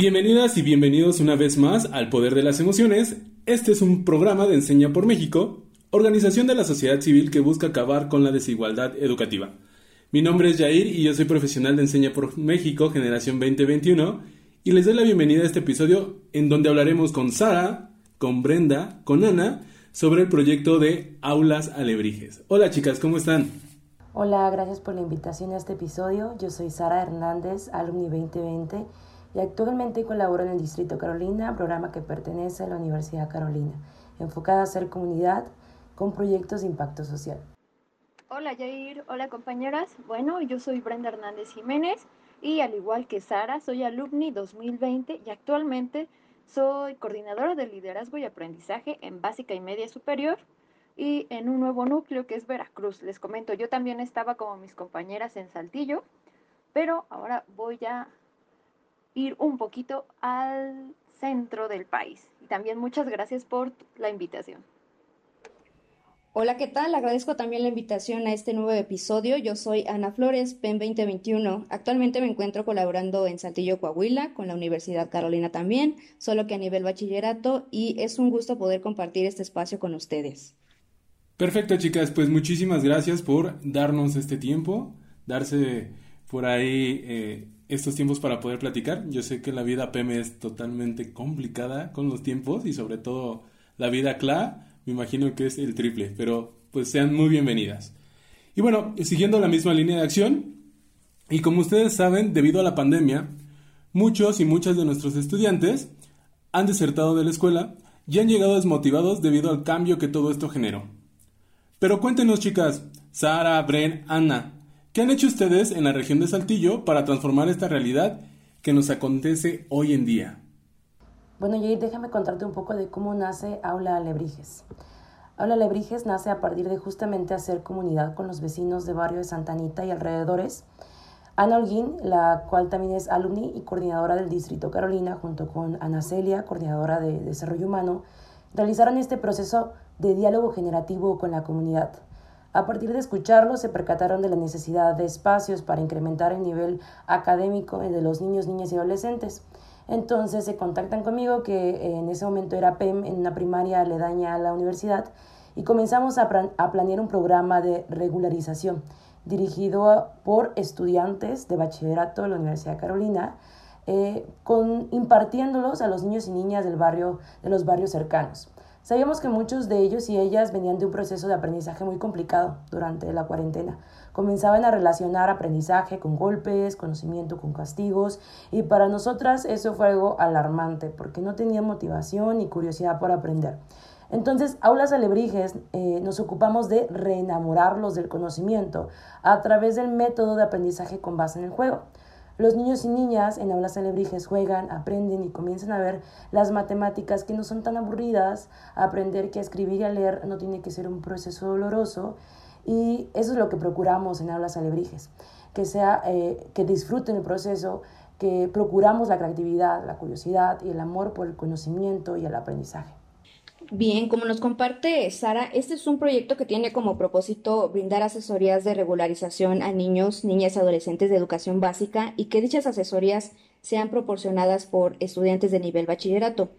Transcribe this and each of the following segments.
Bienvenidas y bienvenidos una vez más al Poder de las Emociones. Este es un programa de Enseña por México, organización de la sociedad civil que busca acabar con la desigualdad educativa. Mi nombre es Jair y yo soy profesional de Enseña por México, generación 2021, y les doy la bienvenida a este episodio en donde hablaremos con Sara, con Brenda, con Ana, sobre el proyecto de Aulas Alebrijes. Hola chicas, ¿cómo están? Hola, gracias por la invitación a este episodio. Yo soy Sara Hernández, alumni 2020 y actualmente colaboro en el Distrito Carolina, programa que pertenece a la Universidad Carolina, enfocada a hacer comunidad con proyectos de impacto social. Hola Jair, hola compañeras. Bueno, yo soy Brenda Hernández Jiménez y al igual que Sara, soy alumni 2020 y actualmente soy coordinadora de liderazgo y aprendizaje en básica y media superior y en un nuevo núcleo que es Veracruz. Les comento, yo también estaba como mis compañeras en Saltillo, pero ahora voy a ir un poquito al centro del país. Y también muchas gracias por la invitación. Hola, ¿qué tal? Agradezco también la invitación a este nuevo episodio. Yo soy Ana Flores, PEN 2021. Actualmente me encuentro colaborando en Saltillo, Coahuila, con la Universidad Carolina también, solo que a nivel bachillerato, y es un gusto poder compartir este espacio con ustedes. Perfecto, chicas, pues muchísimas gracias por darnos este tiempo, darse por ahí eh, estos tiempos para poder platicar. Yo sé que la vida PM es totalmente complicada con los tiempos y sobre todo la vida CLA, me imagino que es el triple, pero pues sean muy bienvenidas. Y bueno, siguiendo la misma línea de acción, y como ustedes saben, debido a la pandemia, muchos y muchas de nuestros estudiantes han desertado de la escuela y han llegado desmotivados debido al cambio que todo esto generó. Pero cuéntenos chicas, Sara, Bren, Ana, ¿Qué han hecho ustedes en la región de Saltillo para transformar esta realidad que nos acontece hoy en día? Bueno, Jair, déjame contarte un poco de cómo nace Aula Alebrijes. Aula Alebrijes nace a partir de justamente hacer comunidad con los vecinos de barrio de Santa Anita y alrededores. Ana Holguín, la cual también es alumni y coordinadora del Distrito Carolina, junto con Ana Celia, coordinadora de Desarrollo Humano, realizaron este proceso de diálogo generativo con la comunidad a partir de escucharlo, se percataron de la necesidad de espacios para incrementar el nivel académico de los niños, niñas y adolescentes. Entonces se contactan conmigo, que en ese momento era PEM en una primaria aledaña a la universidad, y comenzamos a, planear un programa de regularización dirigido por estudiantes de bachillerato de la Universidad Carolina, eh, con, impartiéndolos a los niños y niñas del barrio, de los barrios cercanos. Sabíamos que muchos de ellos y ellas venían de un proceso de aprendizaje muy complicado durante la cuarentena. Comenzaban a relacionar aprendizaje con golpes, conocimiento con castigos, y para nosotras eso fue algo alarmante porque no tenían motivación ni curiosidad por aprender. Entonces, Aulas Alebrijes eh, nos ocupamos de reenamorarlos del conocimiento a través del método de aprendizaje con base en el juego. Los niños y niñas en aulas alebrijes juegan, aprenden y comienzan a ver las matemáticas que no son tan aburridas, aprender que escribir y a leer no tiene que ser un proceso doloroso y eso es lo que procuramos en aulas alebrijes, que, sea, eh, que disfruten el proceso, que procuramos la creatividad, la curiosidad y el amor por el conocimiento y el aprendizaje. Bien, como nos comparte Sara, este es un proyecto que tiene como propósito brindar asesorías de regularización a niños, niñas y adolescentes de educación básica y que dichas asesorías sean proporcionadas por estudiantes de nivel bachillerato.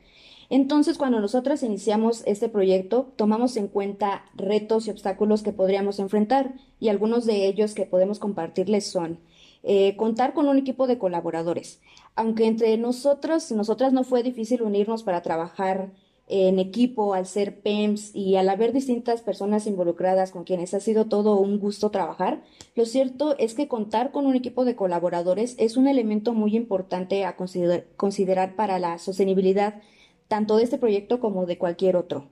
Entonces, cuando nosotros iniciamos este proyecto, tomamos en cuenta retos y obstáculos que podríamos enfrentar y algunos de ellos que podemos compartirles son eh, contar con un equipo de colaboradores. Aunque entre nosotros, nosotras no fue difícil unirnos para trabajar en equipo, al ser PEMS y al haber distintas personas involucradas con quienes ha sido todo un gusto trabajar, lo cierto es que contar con un equipo de colaboradores es un elemento muy importante a considerar para la sostenibilidad tanto de este proyecto como de cualquier otro.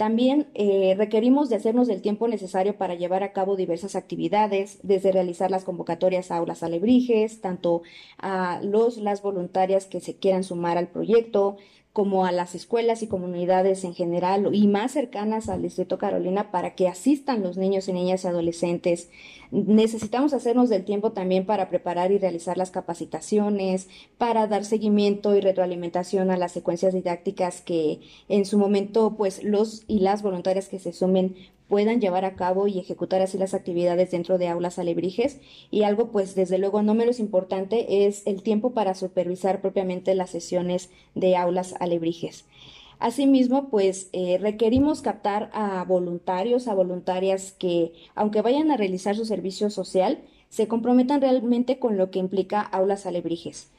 También eh, requerimos de hacernos el tiempo necesario para llevar a cabo diversas actividades, desde realizar las convocatorias a aulas alebrijes, tanto a los las voluntarias que se quieran sumar al proyecto, como a las escuelas y comunidades en general y más cercanas al Distrito Carolina para que asistan los niños y niñas y adolescentes. Necesitamos hacernos del tiempo también para preparar y realizar las capacitaciones, para dar seguimiento y retroalimentación a las secuencias didácticas que en su momento pues los y las voluntarias que se sumen puedan llevar a cabo y ejecutar así las actividades dentro de aulas alebrijes. Y algo, pues, desde luego no menos importante es el tiempo para supervisar propiamente las sesiones de aulas alebrijes. Asimismo, pues eh, requerimos captar a voluntarios, a voluntarias que, aunque vayan a realizar su servicio social, se comprometan realmente con lo que implica aulas alebrijes.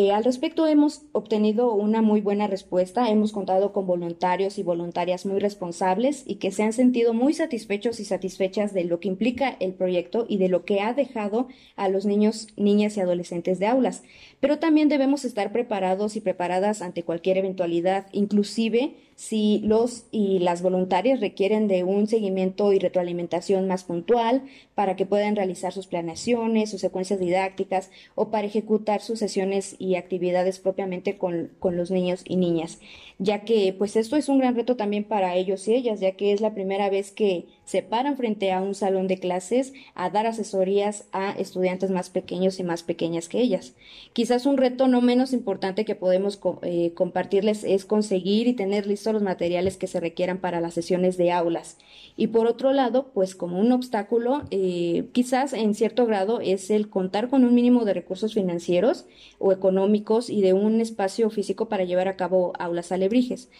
Eh, al respecto hemos obtenido una muy buena respuesta, hemos contado con voluntarios y voluntarias muy responsables y que se han sentido muy satisfechos y satisfechas de lo que implica el proyecto y de lo que ha dejado a los niños, niñas y adolescentes de aulas. Pero también debemos estar preparados y preparadas ante cualquier eventualidad, inclusive si los y las voluntarias requieren de un seguimiento y retroalimentación más puntual para que puedan realizar sus planeaciones, sus secuencias didácticas o para ejecutar sus sesiones y actividades propiamente con, con los niños y niñas, ya que pues esto es un gran reto también para ellos y ellas, ya que es la primera vez que se paran frente a un salón de clases a dar asesorías a estudiantes más pequeños y más pequeñas que ellas. Quizás un reto no menos importante que podemos eh, compartirles es conseguir y tener listos los materiales que se requieran para las sesiones de aulas. Y por otro lado, pues como un obstáculo, eh, quizás en cierto grado es el contar con un mínimo de recursos financieros o económicos y de un espacio físico para llevar a cabo aulas alebrijes.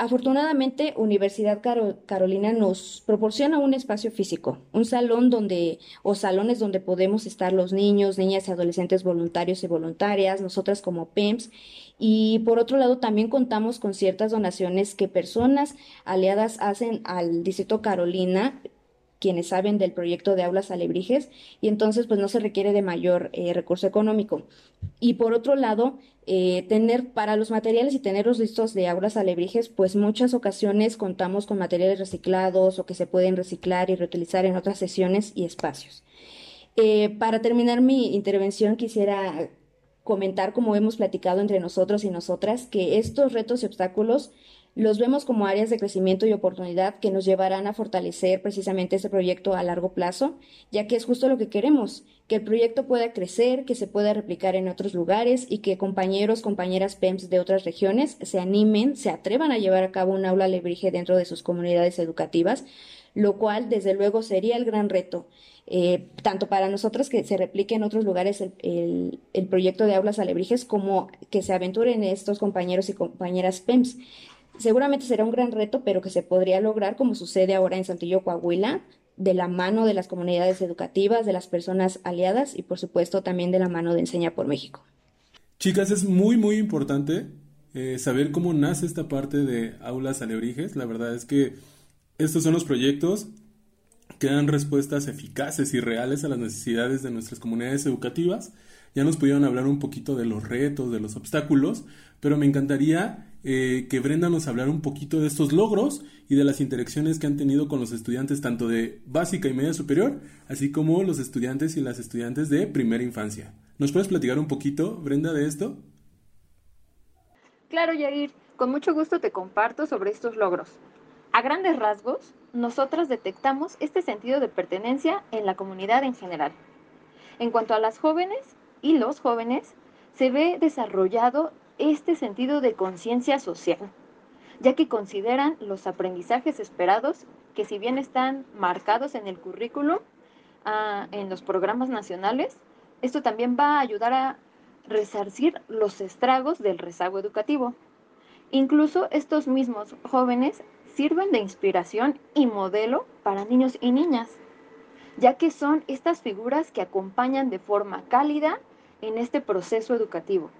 Afortunadamente, Universidad Carolina nos proporciona un espacio físico, un salón donde, o salones donde podemos estar los niños, niñas y adolescentes voluntarios y voluntarias, nosotras como PEMS. Y por otro lado, también contamos con ciertas donaciones que personas aliadas hacen al Distrito Carolina quienes saben del proyecto de aulas alebrijes y entonces pues no se requiere de mayor eh, recurso económico. Y por otro lado, eh, tener para los materiales y tenerlos listos de aulas alebrijes, pues muchas ocasiones contamos con materiales reciclados o que se pueden reciclar y reutilizar en otras sesiones y espacios. Eh, para terminar mi intervención quisiera comentar, como hemos platicado entre nosotros y nosotras, que estos retos y obstáculos los vemos como áreas de crecimiento y oportunidad que nos llevarán a fortalecer precisamente este proyecto a largo plazo, ya que es justo lo que queremos, que el proyecto pueda crecer, que se pueda replicar en otros lugares y que compañeros, compañeras PEMS de otras regiones se animen, se atrevan a llevar a cabo un aula lebrige dentro de sus comunidades educativas, lo cual desde luego sería el gran reto. Eh, tanto para nosotros que se replique en otros lugares el, el proyecto de aulas alebrijes como que se aventuren estos compañeros y compañeras PEMS. Seguramente será un gran reto, pero que se podría lograr como sucede ahora en Santillo, Coahuila, de la mano de las comunidades educativas, de las personas aliadas y por supuesto también de la mano de Enseña por México. Chicas, es muy muy importante eh, saber cómo nace esta parte de aulas alebrijes. La verdad es que estos son los proyectos que dan respuestas eficaces y reales a las necesidades de nuestras comunidades educativas. Ya nos pudieron hablar un poquito de los retos, de los obstáculos, pero me encantaría eh, que Brenda nos hablara un poquito de estos logros y de las interacciones que han tenido con los estudiantes tanto de básica y media superior, así como los estudiantes y las estudiantes de primera infancia. ¿Nos puedes platicar un poquito, Brenda, de esto? Claro, Yair, con mucho gusto te comparto sobre estos logros. A grandes rasgos, nosotras detectamos este sentido de pertenencia en la comunidad en general. En cuanto a las jóvenes y los jóvenes, se ve desarrollado este sentido de conciencia social, ya que consideran los aprendizajes esperados que si bien están marcados en el currículo, ah, en los programas nacionales, esto también va a ayudar a resarcir los estragos del rezago educativo. Incluso estos mismos jóvenes sirven de inspiración y modelo para niños y niñas, ya que son estas figuras que acompañan de forma cálida en este proceso educativo.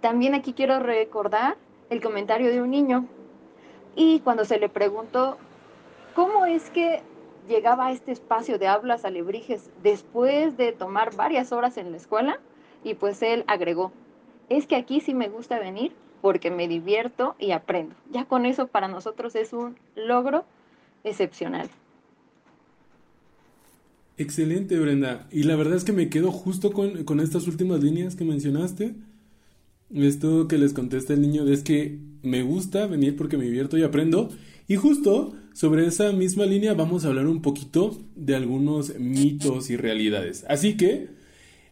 También aquí quiero recordar el comentario de un niño y cuando se le preguntó cómo es que llegaba a este espacio de aulas alebrijes después de tomar varias horas en la escuela y pues él agregó, es que aquí sí me gusta venir porque me divierto y aprendo. Ya con eso para nosotros es un logro excepcional. Excelente, Brenda. Y la verdad es que me quedo justo con, con estas últimas líneas que mencionaste esto que les contesta el niño es que me gusta venir porque me divierto y aprendo. Y justo sobre esa misma línea vamos a hablar un poquito de algunos mitos y realidades. Así que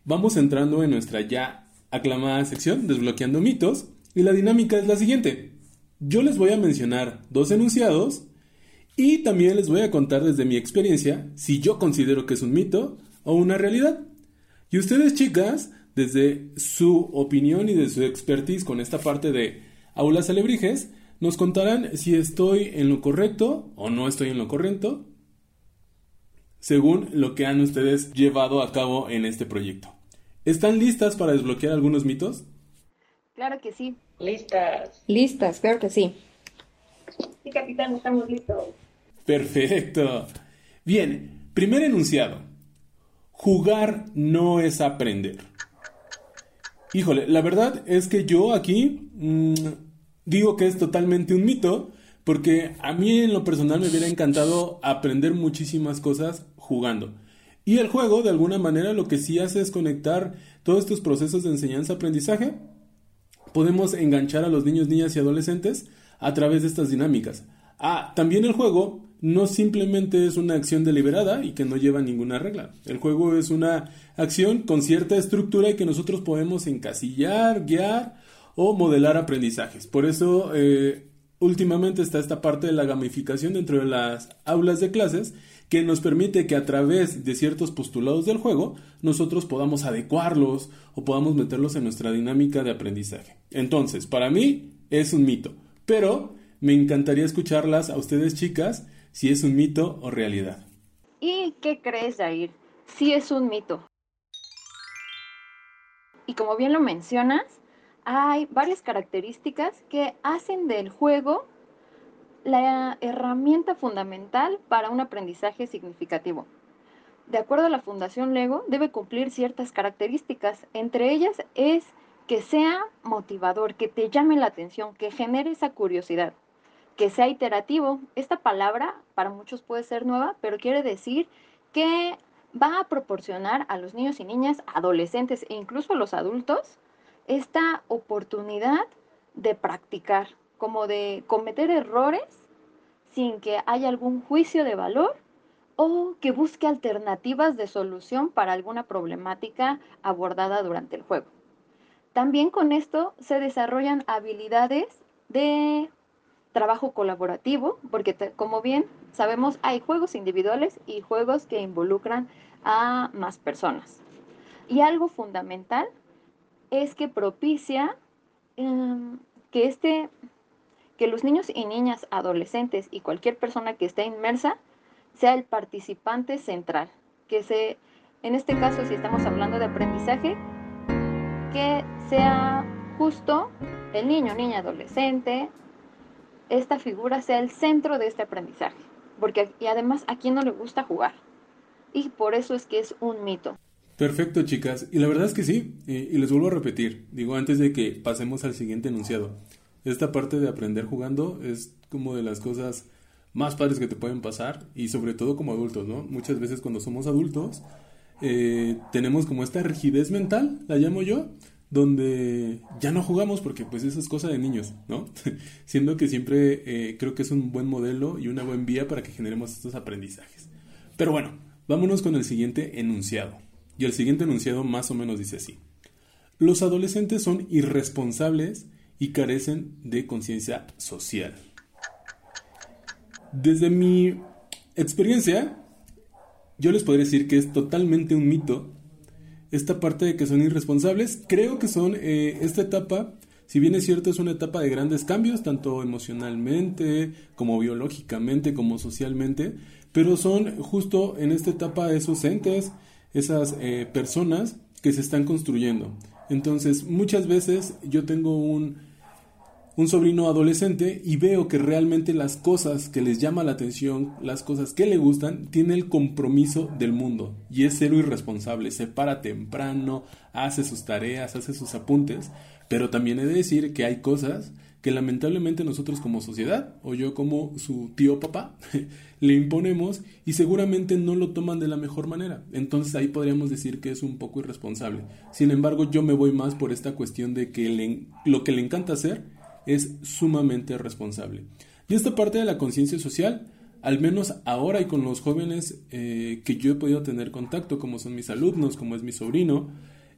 vamos entrando en nuestra ya aclamada sección, desbloqueando mitos. Y la dinámica es la siguiente. Yo les voy a mencionar dos enunciados Y también les voy a contar desde mi experiencia si yo considero que es un mito o una realidad. Y ustedes, chicas, desde su opinión y de su expertise con esta parte de aulas alebrijes, nos contarán si estoy en lo correcto o no estoy en lo correcto, según lo que han ustedes llevado a cabo en este proyecto. ¿Están listas para desbloquear algunos mitos? Claro que sí. Listas. Listas, claro que sí. Sí, capitán, estamos listos. Perfecto. Bien, primer enunciado. Jugar no es aprender. Híjole, la verdad es que yo aquí mmm, digo que es totalmente un mito, porque a mí en lo personal me hubiera encantado aprender muchísimas cosas jugando. Y el juego, de alguna manera, lo que sí hace es conectar todos estos procesos de enseñanza-aprendizaje. Podemos enganchar a los niños, niñas y adolescentes a través de estas dinámicas. Ah, también el juego no simplemente es una acción deliberada y que no lleva ninguna regla. El juego es una acción con cierta estructura y que nosotros podemos encasillar, guiar o modelar aprendizajes. Por eso, eh, últimamente está esta parte de la gamificación dentro de las aulas de clases que nos permite que a través de ciertos postulados del juego nosotros podamos adecuarlos o podamos meterlos en nuestra dinámica de aprendizaje. Entonces, para mí es un mito, pero me encantaría escucharlas a ustedes chicas si es un mito o realidad. ¿Y qué crees, Jair? Sí es un mito. Y como bien lo mencionas, hay varias características que hacen del juego la herramienta fundamental para un aprendizaje significativo. De acuerdo a la Fundación Lego, debe cumplir ciertas características. Entre ellas es que sea motivador, que te llame la atención, que genere esa curiosidad, que sea iterativo. Esta palabra para muchos puede ser nueva, pero quiere decir que va a proporcionar a los niños y niñas, adolescentes e incluso a los adultos esta oportunidad de practicar, como de cometer errores sin que haya algún juicio de valor o que busque alternativas de solución para alguna problemática abordada durante el juego. También con esto se desarrollan habilidades de trabajo colaborativo, porque como bien sabemos hay juegos individuales y juegos que involucran a más personas. Y algo fundamental es que propicia em, que, este, que los niños y niñas, adolescentes y cualquier persona que esté inmersa sea el participante central, que se, en este caso si estamos hablando de aprendizaje, que sea justo el niño, niña, adolescente, esta figura sea el centro de este aprendizaje, porque y además a quién no le gusta jugar. Y por eso es que es un mito. Perfecto, chicas. Y la verdad es que sí. Y, les vuelvo a repetir. Digo, antes de que pasemos al siguiente enunciado. Esta parte de aprender jugando es como de las cosas más padres que te pueden pasar. Y sobre todo como adultos, ¿no? Muchas veces cuando somos adultos eh, tenemos como esta rigidez mental, la llamo yo, donde ya no jugamos porque pues eso es cosa de niños, ¿no? Siendo que siempre eh, creo que es un buen modelo y una buena vía para que generemos estos aprendizajes. Pero bueno, vámonos con el siguiente enunciado. Y el siguiente enunciado más o menos dice así. Los adolescentes son irresponsables y carecen de conciencia social. Desde mi experiencia, yo les podría decir que es totalmente un mito esta parte de que son irresponsables. Creo que son eh, esta etapa, si bien es cierto, es una etapa de grandes cambios, tanto emocionalmente, como biológicamente, como socialmente, pero son justo en esta etapa esos entes esas eh, personas que se están construyendo. Entonces, muchas veces yo tengo un, un sobrino adolescente y veo que realmente las cosas que les llama la atención, las cosas que le gustan, tiene el compromiso del mundo y es cero irresponsable, se para temprano, hace sus tareas, hace sus apuntes, pero también he de decir que hay cosas que lamentablemente nosotros como sociedad, o yo como su tío papá, le imponemos y seguramente no lo toman de la mejor manera. Entonces ahí podríamos decir que es un poco irresponsable. Sin embargo, yo me voy más por esta cuestión de que lo que le encanta hacer es sumamente responsable. Y esta parte de la conciencia social, al menos ahora y con los jóvenes eh, que yo he podido tener contacto, como son mis alumnos, como es mi sobrino,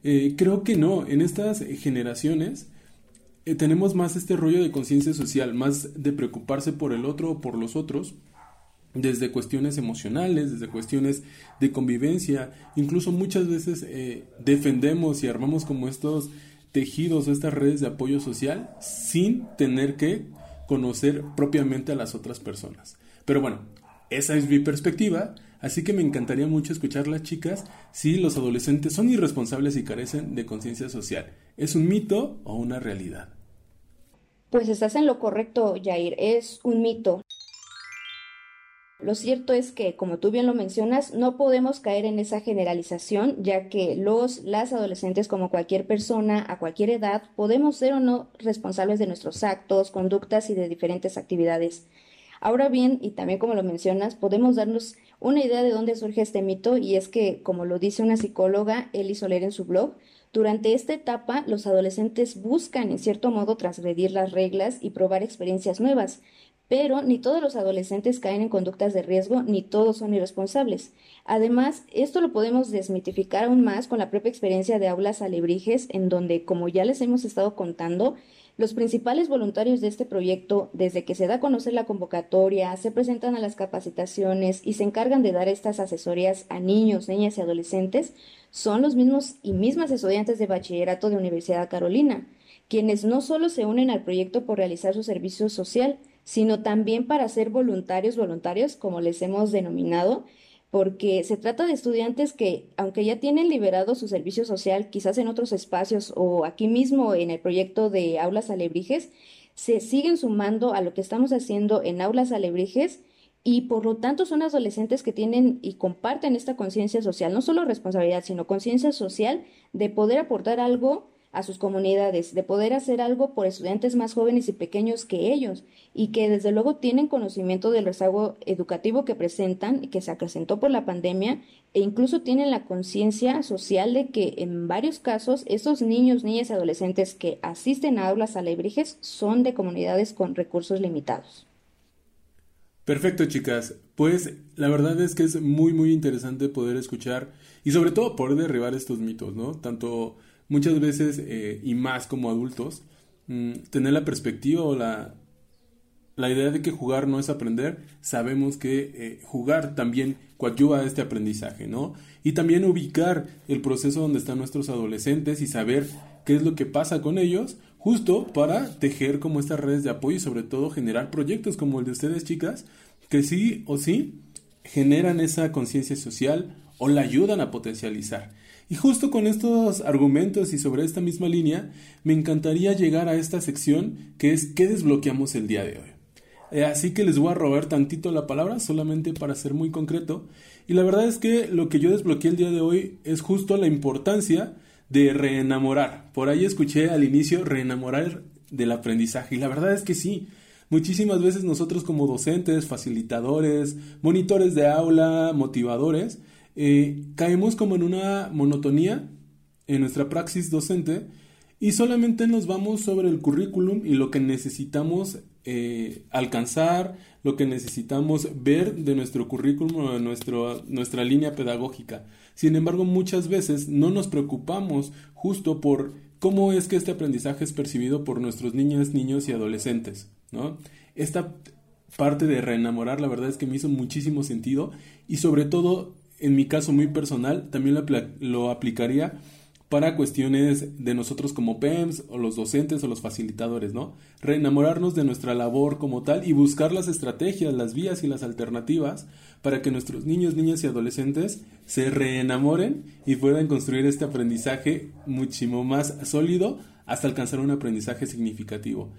eh, creo que no, en estas generaciones eh, tenemos más este rollo de conciencia social, más de preocuparse por el otro o por los otros, desde cuestiones emocionales, desde cuestiones de convivencia, incluso muchas veces defendemos y armamos como estos tejidos estas redes de apoyo social sin tener que conocer propiamente a las otras personas. Pero bueno, esa es mi perspectiva, así que me encantaría mucho escuchar las chicas si los adolescentes son irresponsables y carecen de conciencia social. ¿Es un mito o una realidad? Pues estás en lo correcto, Jair, es un mito. Lo cierto es que, como tú bien lo mencionas, no podemos caer en esa generalización, ya que los, las adolescentes, como cualquier persona a cualquier edad, podemos ser o no responsables de nuestros actos, conductas y de diferentes actividades. Ahora bien, y también como lo mencionas, podemos darnos una idea de dónde surge este mito, y es que, como lo dice una psicóloga, Eli Soler en su blog, durante esta etapa los adolescentes buscan en cierto modo transgredir las reglas y probar experiencias nuevas, pero ni todos los adolescentes caen en conductas de riesgo, ni todos son irresponsables. Además, esto lo podemos desmitificar aún más con la propia experiencia de aulas alebrijes, en donde, como ya les hemos estado contando, los principales voluntarios de este proyecto, desde que se da a conocer la convocatoria, se presentan a las capacitaciones y se encargan de dar estas asesorías a niños, niñas y adolescentes, son los mismos y mismas estudiantes de bachillerato de Universidad Carolina, quienes no solo se unen al proyecto por realizar su servicio social, sino también para ser voluntarios voluntarios, como les hemos denominado, porque se trata de estudiantes que, aunque ya tienen liberado su servicio social, quizás en otros espacios o aquí mismo en el proyecto de Aulas Alebrijes, se siguen sumando a lo que estamos haciendo en Aulas Alebrijes y por lo tanto son adolescentes que tienen y comparten esta conciencia social, no solo responsabilidad, sino conciencia social de poder aportar algo a sus comunidades, de poder hacer algo por estudiantes más jóvenes y pequeños que ellos y que desde luego tienen conocimiento del rezago educativo que presentan y que se acrecentó por la pandemia e incluso tienen la conciencia social de que en varios casos esos niños, niñas y adolescentes que asisten a aulas alebrijes son de comunidades con recursos limitados. Perfecto, chicas. Pues la verdad es que es muy, muy interesante poder escuchar y sobre todo poder derribar estos mitos, ¿no? Tanto muchas veces, eh, y más como adultos, mm, tener la perspectiva o la, la idea de que jugar no es aprender, sabemos que eh, jugar también coadyuva a este aprendizaje, ¿no? Y también ubicar el proceso donde están nuestros adolescentes y saber qué es lo que pasa con ellos, justo para tejer como estas redes de apoyo y sobre todo generar proyectos como el de ustedes, chicas, que sí o sí generan esa conciencia social o la ayudan a potencializar. Y justo con estos argumentos y sobre esta misma línea, me encantaría llegar a esta sección que es ¿qué desbloqueamos el día de hoy? Eh, así que les voy a robar tantito la palabra, solamente para ser muy concreto. Y la verdad es que lo que yo desbloqueé el día de hoy es justo la importancia de reenamorar. Por ahí escuché al inicio reenamorar del aprendizaje. Y la verdad es que sí. Muchísimas veces nosotros como docentes, facilitadores, monitores de aula, motivadores, eh, caemos como en una monotonía en nuestra praxis docente y solamente nos vamos sobre el currículum y lo que necesitamos eh, alcanzar, lo que necesitamos ver de nuestro currículum o de nuestro, nuestra línea pedagógica. Sin embargo, muchas veces no nos preocupamos justo por cómo es que este aprendizaje es percibido por nuestros niños, niños y adolescentes, ¿no? Esta parte de reenamorar, la verdad es que me hizo muchísimo sentido y sobre todo en mi caso muy personal, también lo, aplicaría para cuestiones de nosotros como PEMS o los docentes o los facilitadores, ¿no? Reenamorarnos de nuestra labor como tal y buscar las estrategias, las vías y las alternativas para que nuestros niños, niñas y adolescentes se reenamoren y puedan construir este aprendizaje muchísimo más sólido hasta alcanzar un aprendizaje significativo.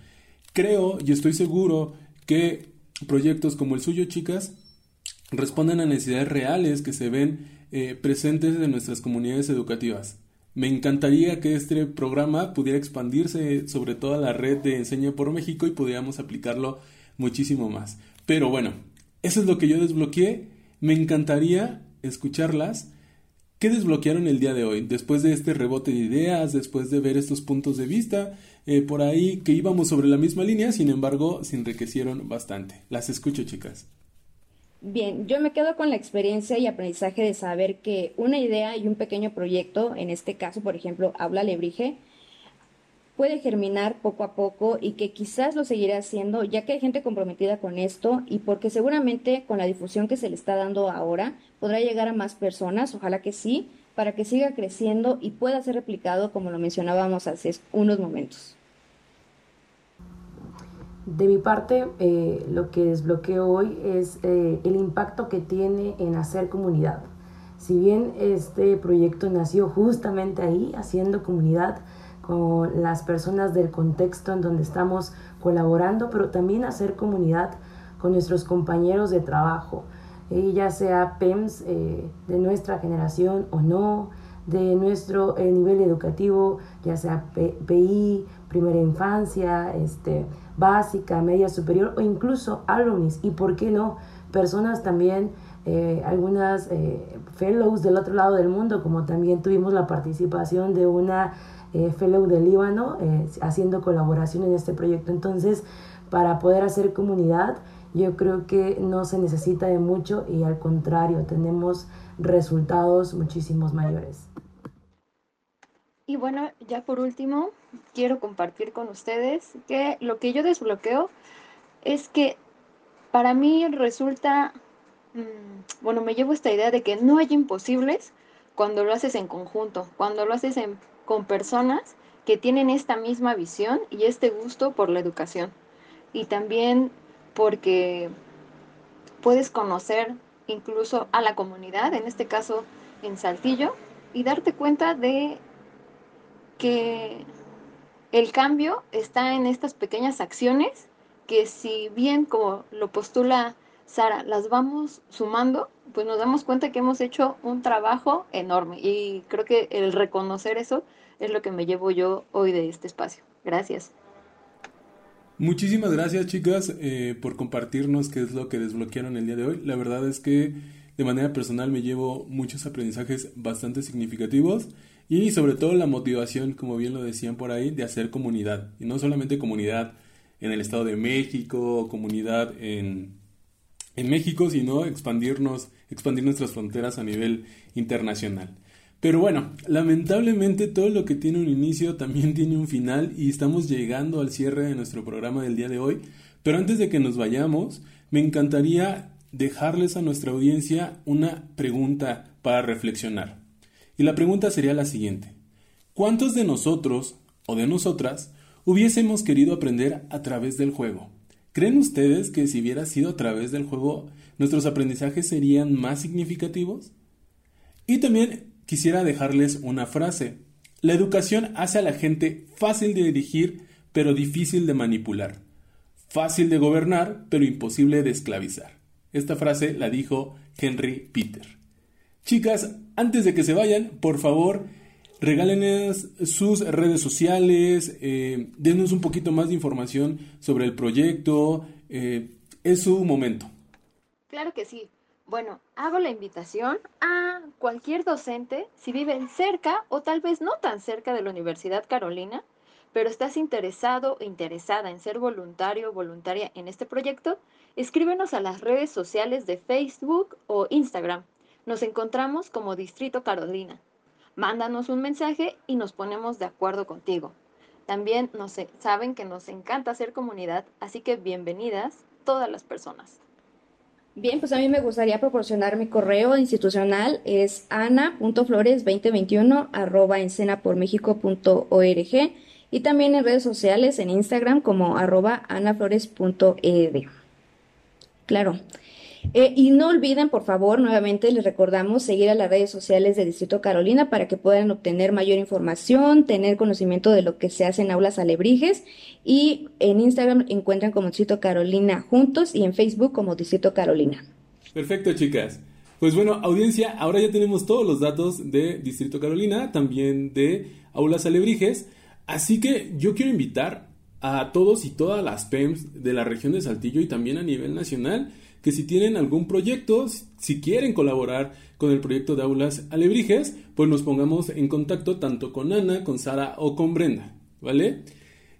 Creo y estoy seguro que proyectos como el suyo, chicas, responden a necesidades reales que se ven eh, presentes en nuestras comunidades educativas. Me encantaría que este programa pudiera expandirse sobre toda la red de Enseña por México y pudiéramos aplicarlo muchísimo más. Pero bueno, eso es lo que yo desbloqueé. Me encantaría escucharlas. ¿Qué desbloquearon el día de hoy? Después de este rebote de ideas, después de ver estos puntos de vista, eh, por ahí que íbamos sobre la misma línea, sin embargo, se enriquecieron bastante. Las escucho, chicas. Bien, yo me quedo con la experiencia y aprendizaje de saber que una idea y un pequeño proyecto, en este caso, por ejemplo, Aula Lebrige, puede germinar poco a poco y que quizás lo seguirá haciendo ya que hay gente comprometida con esto y porque seguramente con la difusión que se le está dando ahora podrá llegar a más personas, ojalá que sí, para que siga creciendo y pueda ser replicado como lo mencionábamos hace unos momentos. De mi parte, eh, lo que desbloqueo hoy es eh, el impacto que tiene en hacer comunidad. Si bien este proyecto nació justamente ahí, haciendo comunidad con las personas del contexto en donde estamos colaborando, pero también hacer comunidad con nuestros compañeros de trabajo, eh, ya sea PEMS de nuestra generación o no, de nuestro nivel educativo, ya sea PI, primera infancia, este, básica, media superior o incluso alumnis. Y por qué no personas también eh, algunas eh, fellows del otro lado del mundo como también tuvimos la participación de una eh, fellow del Líbano haciendo colaboración en este proyecto. Entonces para poder hacer comunidad yo creo que no se necesita de mucho y al contrario tenemos resultados muchísimos mayores y bueno, ya por último, quiero compartir con ustedes que lo que yo desbloqueo es que para mí resulta, mm, bueno, me llevo esta idea de que no hay imposibles cuando lo haces en conjunto, cuando lo haces con personas que tienen esta misma visión y este gusto por la educación. Y también porque puedes conocer incluso a la comunidad, en este caso en Saltillo, y darte cuenta de que el cambio está en estas pequeñas acciones que si bien como lo postula Sara, las vamos sumando, pues nos damos cuenta que hemos hecho un trabajo enorme y creo que el reconocer eso es lo que me llevo yo hoy de este espacio. Gracias. Muchísimas gracias chicas eh, por compartirnos qué es lo que desbloquearon el día de hoy. La verdad es que de manera personal me llevo muchos aprendizajes bastante significativos y sobre todo la motivación, como bien lo decían por ahí, de hacer comunidad. Y no solamente comunidad en el Estado de México, comunidad en, en México, sino expandirnos, expandir nuestras fronteras a nivel internacional. Pero bueno, lamentablemente todo lo que tiene un inicio también tiene un final y estamos llegando al cierre de nuestro programa del día de hoy. Pero antes de que nos vayamos, me encantaría dejarles a nuestra audiencia una pregunta para reflexionar. Y la pregunta sería la siguiente. ¿Cuántos de nosotros o de nosotras hubiésemos querido aprender a través del juego? ¿Creen ustedes que si hubiera sido a través del juego nuestros aprendizajes serían más significativos? Y también quisiera dejarles una frase. La educación hace a la gente fácil de dirigir pero difícil de manipular. Fácil de gobernar pero imposible de esclavizar. Esta frase la dijo Henry Peter. Chicas, antes de que se vayan, por favor, regálenos sus redes sociales, eh, denos un poquito más de información sobre el proyecto. Eh, es su momento. Claro que sí. Bueno, hago la invitación a cualquier docente, si viven cerca o tal vez no tan cerca de la Universidad Carolina, pero estás interesado o interesada en ser voluntario o voluntaria en este proyecto, escríbenos a las redes sociales de Facebook o Instagram. Nos encontramos como Distrito Carolina. Mándanos un mensaje y nos ponemos de acuerdo contigo. También nos, saben que nos encanta hacer comunidad, así que bienvenidas todas las personas. Bien, pues a mí me gustaría proporcionar mi correo institucional, es ana.flores2021 arroba y también en redes sociales en Instagram como arroba anaflores.ed. Claro, eh, y no olviden, por favor, nuevamente les recordamos seguir a las redes sociales de Distrito Carolina para que puedan obtener mayor información, tener conocimiento de lo que se hace en aulas alebrijes. Y en Instagram encuentran como Distrito Carolina juntos y en Facebook como Distrito Carolina. Perfecto, chicas. Pues bueno, audiencia, ahora ya tenemos todos los datos de Distrito Carolina, también de aulas alebrijes. Así que yo quiero invitar a todos y todas las PEMS de la región de Saltillo y también a nivel nacional que si tienen algún proyecto, si quieren colaborar con el proyecto de aulas alebrijes, pues nos pongamos en contacto tanto con Ana, con Sara o con Brenda, ¿vale?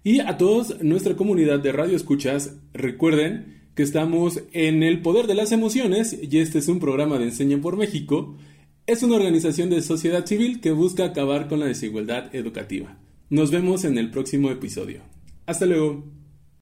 Y a todos nuestra comunidad de radio escuchas, recuerden que estamos en el poder de las emociones y este es un programa de Enseña por México. Es una organización de sociedad civil que busca acabar con la desigualdad educativa. Nos vemos en el próximo episodio. Hasta luego.